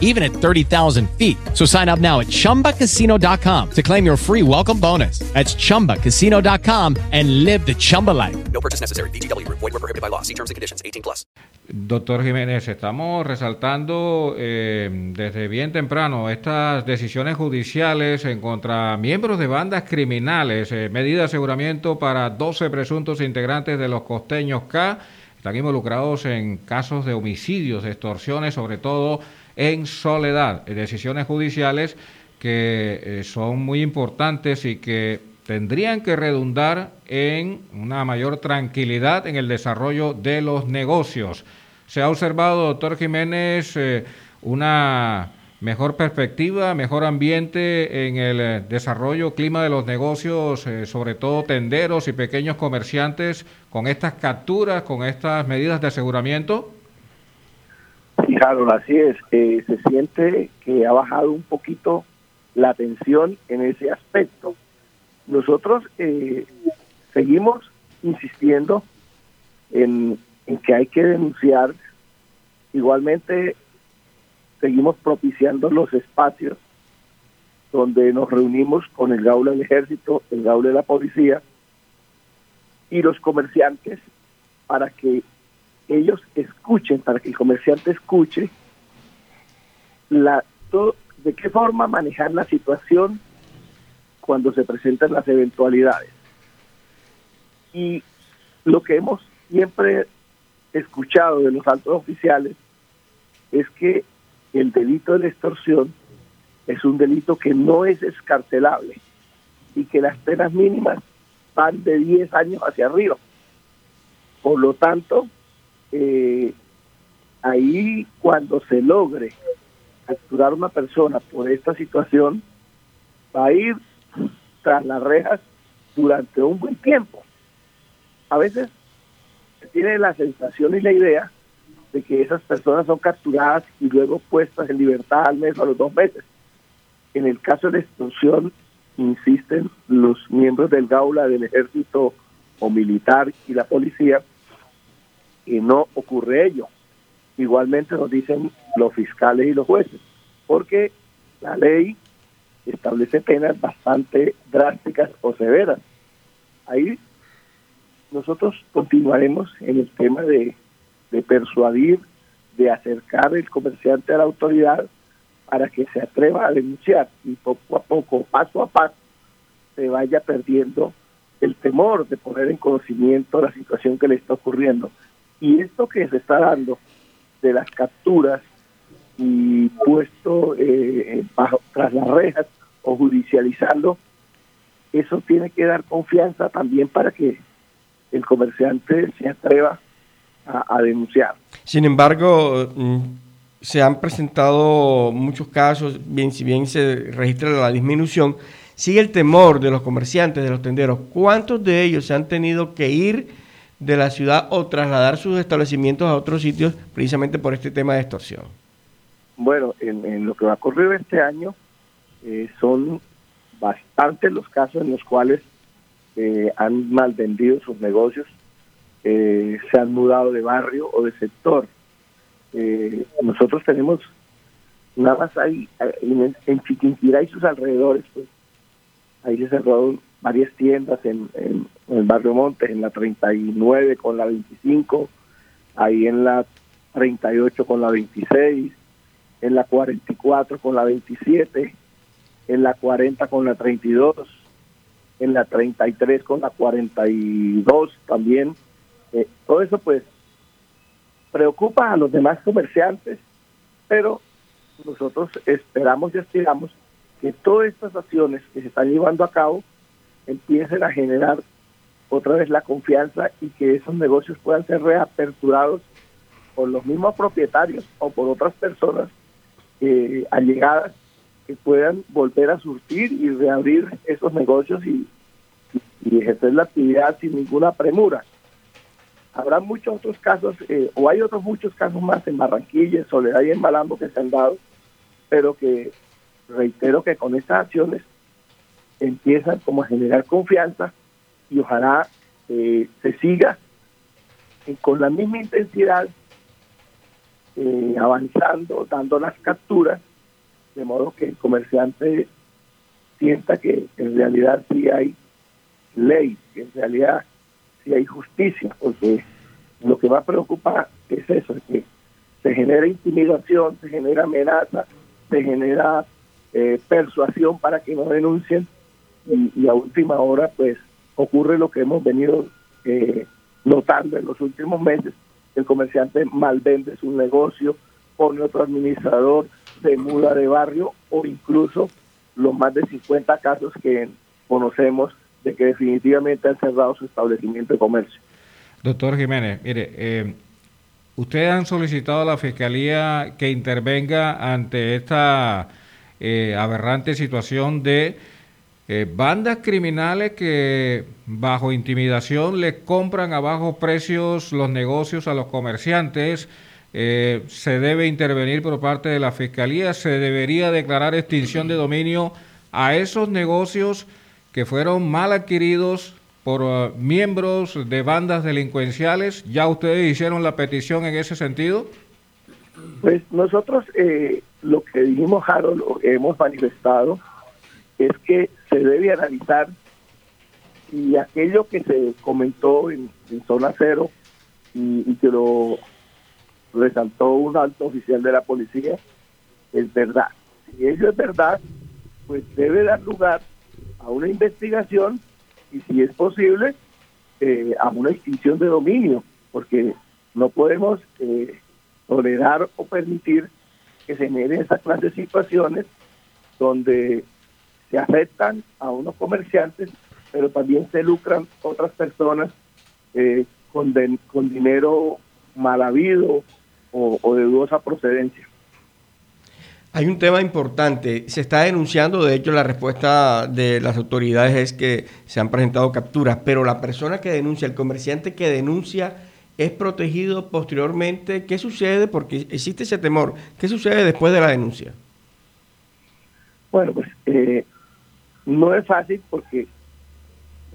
even at 30,000 feet. So sign up now at chumbacasino.com to claim your free welcome bonus. That's chumbacasino.com and live the Chumba life. No purchase necessary. VGW Group. Void were prohibited by law. See terms and conditions. 18 plus. Doctor Jiménez, estamos resaltando eh, desde bien temprano estas decisiones judiciales en contra miembros de bandas criminales, eh, medida de aseguramiento para 12 presuntos integrantes de los costeños K. Están involucrados en casos de homicidios, extorsiones, sobre todo en soledad. Decisiones judiciales que eh, son muy importantes y que tendrían que redundar en una mayor tranquilidad en el desarrollo de los negocios. Se ha observado, doctor Jiménez, eh, una mejor perspectiva, mejor ambiente en el eh, desarrollo, clima de los negocios, sobre todo tenderos y pequeños comerciantes, con estas capturas, con estas medidas de aseguramiento. Sí, Harold, así es. Se siente que ha bajado un poquito la tensión en ese aspecto. Nosotros eh, seguimos insistiendo en, en que hay que denunciar. Igualmente, seguimos propiciando los espacios donde nos reunimos con el Gaula del Ejército, el Gaula de la Policía y los comerciantes para que ellos escuchen, para que el comerciante escuche la, de qué forma manejar la situación cuando se presentan las eventualidades. Y lo que hemos siempre escuchado de los altos oficiales es que el delito de la extorsión es un delito que no es escarcelable y que las penas mínimas van de 10 años hacia arriba. Por lo tanto, eh, ahí cuando se logre capturar una persona por esta situación, va a ir tras las rejas durante un buen tiempo. A veces se tiene la sensación y la idea de que esas personas son capturadas y luego puestas en libertad al mes o a los dos meses. En el caso de la extorsión, insisten los miembros del Gaula, del ejército o militar y la policía, que no ocurre ello. Igualmente nos dicen los fiscales y los jueces, porque la ley establece penas bastante drásticas o severas. Ahí nosotros continuaremos en el tema de, de persuadir, de acercar el comerciante a la autoridad para que se atreva a denunciar y poco a poco, paso a paso, se vaya perdiendo el temor de poner en conocimiento la situación que le está ocurriendo. Y esto que se está dando de las capturas y puesto eh, bajo, tras las rejas o judicializando, eso tiene que dar confianza también para que el comerciante se atreva a, a denunciar. Sin embargo, mm, se han presentado muchos casos, bien si bien se registra la disminución, sigue el temor de los comerciantes, de los tenderos. ¿Cuántos de ellos se han tenido que ir de la ciudad o trasladar sus establecimientos a otros sitios precisamente por este tema de extorsión? Bueno, en, lo que va a ocurrir este año eh, son bastantes los casos en los cuales eh, han mal vendido sus negocios, eh, se han mudado de barrio o de sector. Eh, nosotros tenemos nada más ahí en, en Chiquinquirá y sus alrededores, pues ahí se cerraron varias tiendas en, en, en, el barrio Montes, en la 39 con la 25, ahí en la 38 con la 26, en la 44 con la 27, en la 40 con la 32, en la 33 con la 42 también. Eh, todo eso pues preocupa a los demás comerciantes, pero nosotros esperamos y aspiramos que todas estas acciones que se están llevando a cabo empiecen a generar otra vez la confianza y que esos negocios puedan ser reaperturados por los mismos propietarios o por otras personas eh, allegadas que puedan volver a surtir y reabrir esos negocios y, ejercer la actividad sin ninguna premura. habrá muchos otros casos, eh, o hay otros muchos casos más en Barranquilla, en Soledad y en Malambo que se han dado, pero que reitero que con estas acciones empiezan como a generar confianza y ojalá eh, se siga con la misma intensidad eh, avanzando, dando las capturas, de modo que el comerciante sienta que en realidad sí hay ley, que en realidad sí hay justicia, porque lo que más preocupa es eso, es que se genera intimidación, se genera amenaza, se genera eh, persuasión para que no denuncien y, a última hora pues ocurre lo que hemos venido eh, notando en los últimos meses, el comerciante malvende su negocio, pone otro administrador, se muda de barrio o incluso los más de 50 casos que conocemos de que definitivamente han cerrado su establecimiento de comercio. Doctor Jiménez, mire, eh, ustedes han solicitado a la Fiscalía que intervenga ante esta eh, aberrante situación de eh, bandas criminales que bajo intimidación le compran a bajos precios los negocios a los comerciantes. Eh, se debe intervenir por parte de la Fiscalía, se debería declarar extinción de dominio a esos negocios que fueron mal adquiridos por uh, miembros de bandas delincuenciales. ¿Ya ustedes hicieron la petición en ese sentido? Pues nosotros eh, lo que dijimos, Harold, lo que hemos manifestado, es que se debe analizar y aquello que se comentó en, zona cero y, y, que lo resaltó un alto oficial de la policía es verdad. Si ello es verdad, pues debe dar lugar a una investigación y si es posible eh, a una extinción de dominio, porque no podemos eh, tolerar o permitir que se generen esa clase de situaciones donde se afectan a unos comerciantes, pero también se lucran otras personas eh, con, de, con dinero mal habido o, o de dudosa procedencia. Hay un tema importante, se está denunciando, de hecho la respuesta de las autoridades es que se han presentado capturas, pero la persona que denuncia, el comerciante que denuncia, es protegido posteriormente. ¿Qué sucede? Porque existe ese temor. ¿Qué sucede después de la denuncia? Bueno, pues eh, no es fácil porque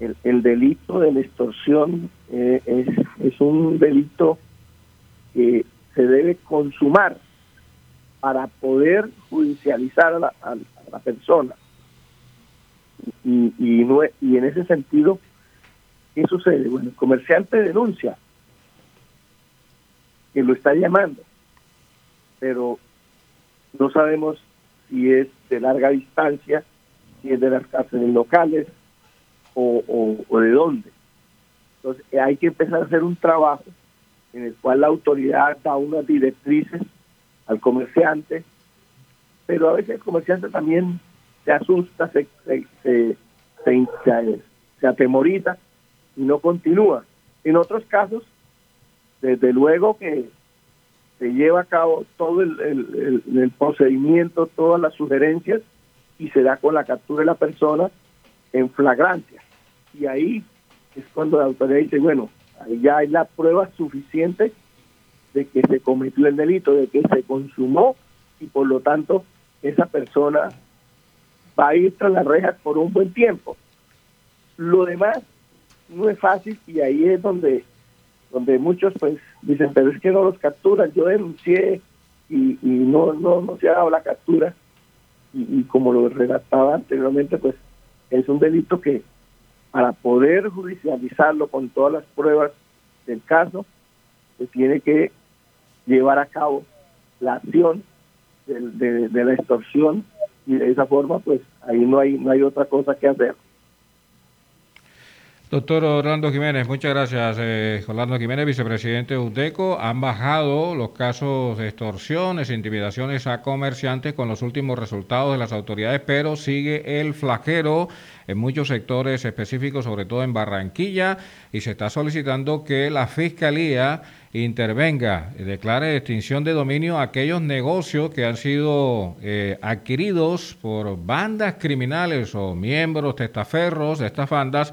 el, el delito de la extorsión eh, es, es un delito que se debe consumar para poder judicializar a la, a, la persona. Y, y, no, y en ese sentido, ¿qué sucede? Bueno, el comerciante denuncia que lo está llamando, pero no sabemos si es de larga distancia, si es de las cárceles locales o, o, o de dónde. Entonces hay que empezar a hacer un trabajo en el cual la autoridad da unas directrices al comerciante, pero a veces el comerciante también se asusta, se, se, se, se, atemoriza y no continúa. En otros casos, desde luego que se lleva a cabo todo el, procedimiento, todas las sugerencias y se da con la captura de la persona en flagrancia. Y ahí es cuando la autoridad dice, bueno, ahí ya hay la prueba suficiente de que se cometió el delito, de que se consumó y por lo tanto esa persona va a ir tras las rejas por un buen tiempo. Lo demás no es fácil y ahí es donde donde muchos pues dicen, pero es que no los capturan, yo denuncié y, y no, no, no se ha dado la captura y, y como lo relataba anteriormente, pues es un delito que para poder judicializarlo con todas las pruebas del caso, se tiene que llevar a cabo la acción de, de, de, la extorsión y de esa forma pues ahí no hay no hay otra cosa que hacer. Doctor Orlando Jiménez, muchas gracias. Eh, Orlando Jiménez, vicepresidente de UTECO. Han bajado los casos de extorsiones, intimidaciones a comerciantes con los últimos resultados de las autoridades, pero sigue el flagero en muchos sectores específicos, sobre todo en Barranquilla, y se está solicitando que la Fiscalía intervenga y declare extinción de dominio a aquellos negocios que han sido eh, adquiridos por bandas criminales o miembros testaferros de estas bandas